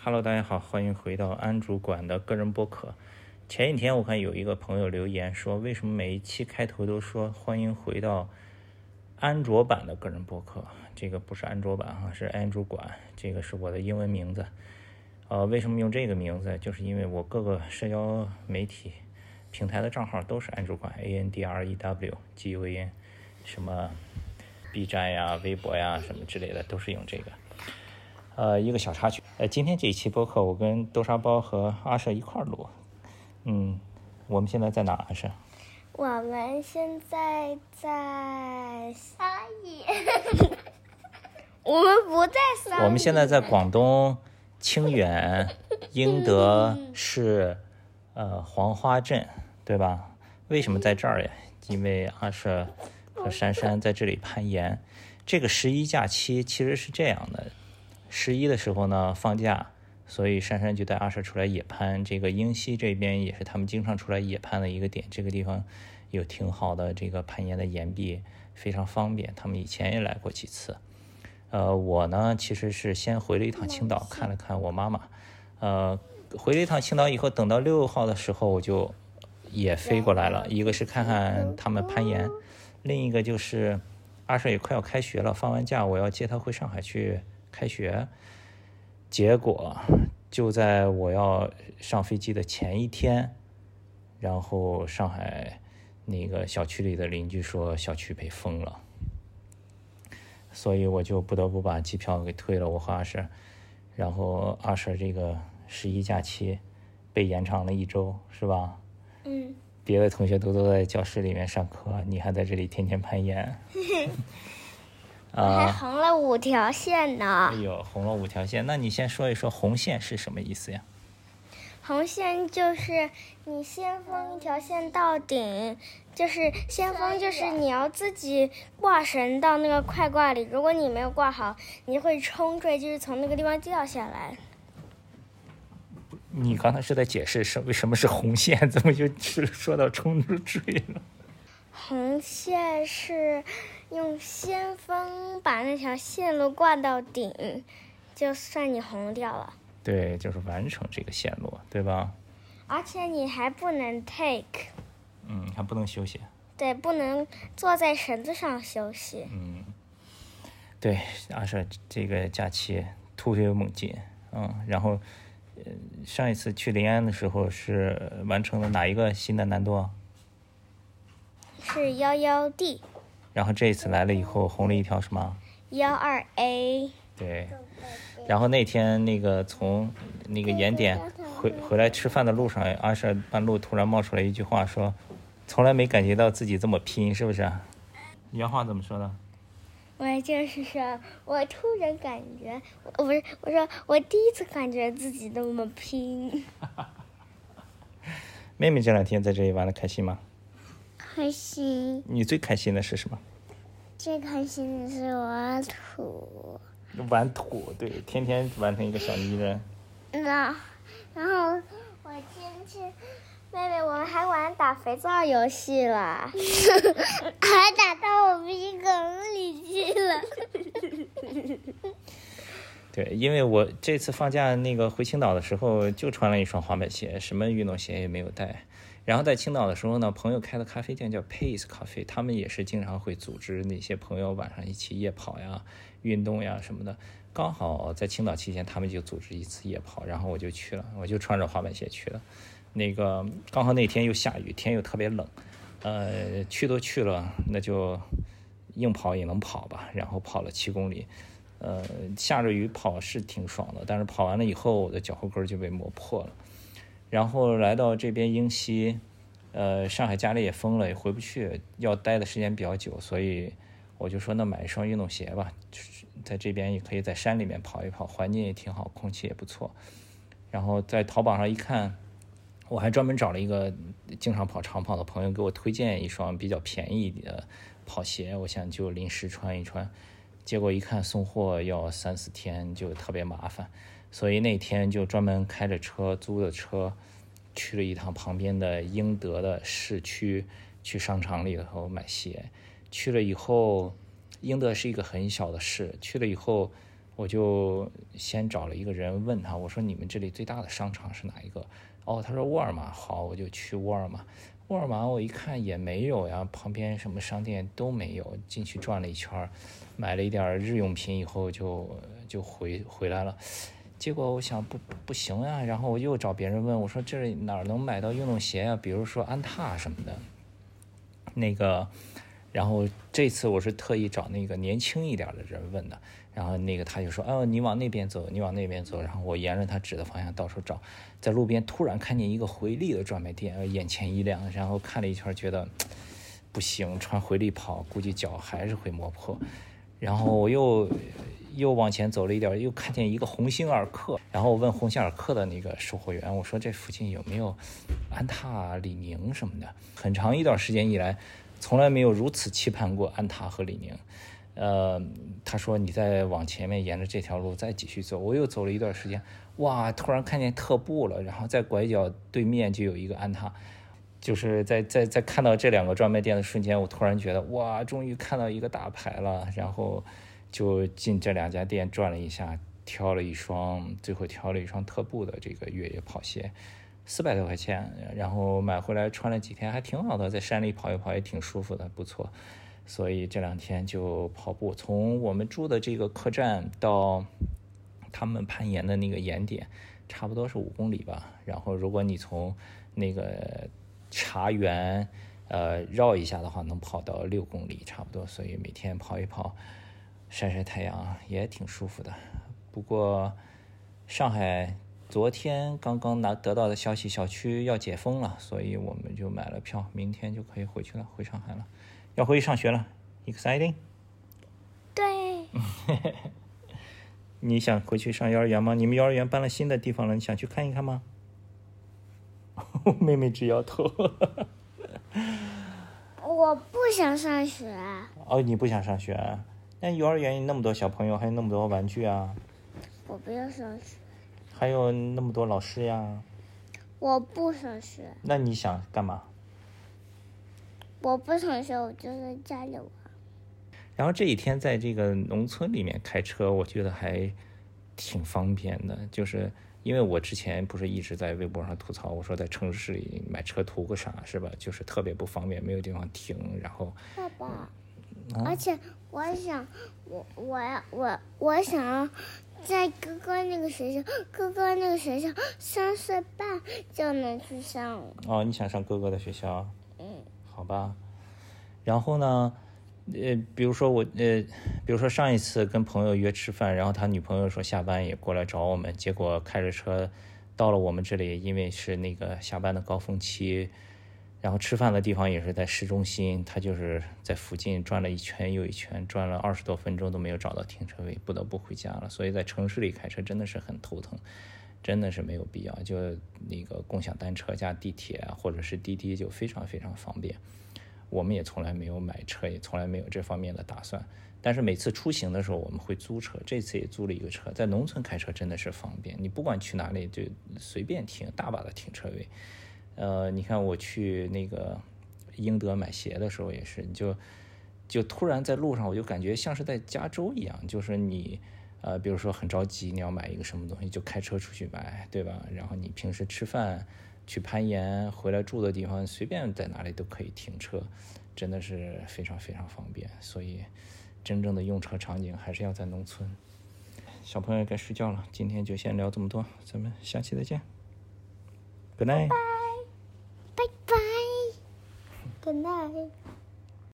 Hello，大家好，欢迎回到安主管的个人播客。前几天我看有一个朋友留言说，为什么每一期开头都说欢迎回到安卓版的个人播客？这个不是安卓版哈，是安主管，这个是我的英文名字。呃，为什么用这个名字？就是因为我各个社交媒体平台的账号都是安主管 （A N D R E W G U N） 什么 B 站呀、微博呀什么之类的都是用这个。呃，一个小插曲，呃，今天这一期播客我跟豆沙包和阿舍一块儿录，嗯，我们现在在哪？阿舍？我们现在在撒野，我们不在撒野。我们现在在广东清远英德市呃黄花镇，对吧？为什么在这儿呀？因为阿舍和珊珊在这里攀岩。这个十一假期其实是这样的。十一的时候呢，放假，所以珊珊就带阿舍出来野攀。这个英西这边也是他们经常出来野攀的一个点。这个地方有挺好的这个攀岩的岩壁，非常方便。他们以前也来过几次。呃，我呢其实是先回了一趟青岛，看了看我妈妈。呃，回了一趟青岛以后，等到六号的时候，我就也飞过来了。一个是看看他们攀岩，另一个就是阿舍也快要开学了，放完假我要接他回上海去。开学，结果就在我要上飞机的前一天，然后上海那个小区里的邻居说小区被封了，所以我就不得不把机票给退了。我和阿婶，然后阿婶这个十一假期被延长了一周，是吧？嗯。别的同学都都在教室里面上课，你还在这里天天攀岩。我还红了五条线呢！哎呦，红了五条线，那你先说一说红线是什么意思呀？红线就是你先封一条线到顶，就是先封，就是你要自己挂绳到那个快挂里。如果你没有挂好，你会冲坠，就是从那个地方掉下来。你刚才是在解释什为什么是红线？怎么就说到冲坠了？红线是用先锋把那条线路挂到顶，就算你红掉了。对，就是完成这个线路，对吧？而且你还不能 take。嗯，还不能休息。对，不能坐在绳子上休息。嗯，对，阿舍这个假期突飞猛进，嗯，然后，上一次去临安的时候是完成了哪一个新的难度？是幺幺 D，然后这一次来了以后红了一条什么？幺二 A。对，然后那天那个从那个盐点回回来吃饭的路上，阿舍半路突然冒出来一句话，说从来没感觉到自己这么拼，是不是？原话怎么说的？我就是说我突然感觉，我不是我说我第一次感觉自己那么拼。妹妹这两天在这里玩的开心吗？开心。你最开心的是什么？最开心的是玩土。玩土，对，天天玩成一个小泥人。那，然后我今天，妹妹，我们还玩打肥皂游戏了，还打到我鼻孔里去了。对，因为我这次放假那个回青岛的时候，就穿了一双滑板鞋，什么运动鞋也没有带。然后在青岛的时候呢，朋友开的咖啡店叫 Pace 咖啡，他们也是经常会组织那些朋友晚上一起夜跑呀、运动呀什么的。刚好在青岛期间，他们就组织一次夜跑，然后我就去了，我就穿着滑板鞋去了。那个刚好那天又下雨，天又特别冷，呃，去都去了，那就硬跑也能跑吧。然后跑了七公里，呃，下着雨跑是挺爽的，但是跑完了以后，我的脚后跟就被磨破了。然后来到这边英西，呃，上海家里也封了，也回不去，要待的时间比较久，所以我就说那买一双运动鞋吧，在这边也可以在山里面跑一跑，环境也挺好，空气也不错。然后在淘宝上一看，我还专门找了一个经常跑长跑的朋友给我推荐一双比较便宜的跑鞋，我想就临时穿一穿。结果一看送货要三四天，就特别麻烦。所以那天就专门开着车租的车，去了一趟旁边的英德的市区，去商场里头买鞋。去了以后，英德是一个很小的市，去了以后，我就先找了一个人问他，我说你们这里最大的商场是哪一个？哦，他说沃尔玛。好，我就去沃尔玛。沃尔玛我一看也没有呀，旁边什么商店都没有。进去转了一圈，买了一点日用品以后就就回回来了。结果我想不不行呀，然后我又找别人问，我说这里哪能买到运动鞋啊？比如说安踏什么的。那个，然后这次我是特意找那个年轻一点的人问的。然后那个他就说：“哦，你往那边走，你往那边走。”然后我沿着他指的方向到处找，在路边突然看见一个回力的专卖店，眼前一亮。然后看了一圈，觉得不行，穿回力跑估计脚还是会磨破。然后我又又往前走了一点，又看见一个鸿星尔克。然后我问鸿星尔克的那个售货员：“我说这附近有没有安踏、李宁什么的？”很长一段时间以来，从来没有如此期盼过安踏和李宁。呃，他说你再往前面沿着这条路再继续走，我又走了一段时间，哇，突然看见特步了，然后在拐角对面就有一个安踏，就是在在在看到这两个专卖店的瞬间，我突然觉得哇，终于看到一个大牌了，然后就进这两家店转了一下，挑了一双，最后挑了一双特步的这个越野跑鞋，四百多块钱，然后买回来穿了几天还挺好的，在山里跑一跑也挺舒服的，不错。所以这两天就跑步，从我们住的这个客栈到他们攀岩的那个岩点，差不多是五公里吧。然后如果你从那个茶园呃绕一下的话，能跑到六公里差不多。所以每天跑一跑，晒晒太阳也挺舒服的。不过上海昨天刚刚拿得到的消息，小区要解封了，所以我们就买了票，明天就可以回去了，回上海了。要回去上学了，exciting。对。你想回去上幼儿园吗？你们幼儿园搬了新的地方了，你想去看一看吗？妹妹直摇头。我不想上学。哦，你不想上学？那幼儿园那么多小朋友，还有那么多玩具啊。我不要上学。还有那么多老师呀。我不上学。那你想干嘛？我不想学，我就在家里玩。然后这几天在这个农村里面开车，我觉得还挺方便的。就是因为我之前不是一直在微博上吐槽，我说在城市里买车图个啥，是吧？就是特别不方便，没有地方停。然后，爸爸，而且我想，我我要我我想要在哥哥那个学校，哥哥那个学校三岁半就能去上。哦，你想上哥哥的学校？嗯好吧，然后呢，呃，比如说我，呃，比如说上一次跟朋友约吃饭，然后他女朋友说下班也过来找我们，结果开着车到了我们这里，因为是那个下班的高峰期，然后吃饭的地方也是在市中心，他就是在附近转了一圈又一圈，转了二十多分钟都没有找到停车位，不得不回家了。所以在城市里开车真的是很头疼。真的是没有必要，就那个共享单车加地铁或者是滴滴就非常非常方便。我们也从来没有买车，也从来没有这方面的打算。但是每次出行的时候我们会租车，这次也租了一个车。在农村开车真的是方便，你不管去哪里就随便停，大把的停车位。呃，你看我去那个英德买鞋的时候也是，你就就突然在路上我就感觉像是在加州一样，就是你。呃，比如说很着急，你要买一个什么东西，就开车出去买，对吧？然后你平时吃饭、去攀岩、回来住的地方，随便在哪里都可以停车，真的是非常非常方便。所以，真正的用车场景还是要在农村。小朋友该睡觉了，今天就先聊这么多，咱们下期再见。Good night。Good night。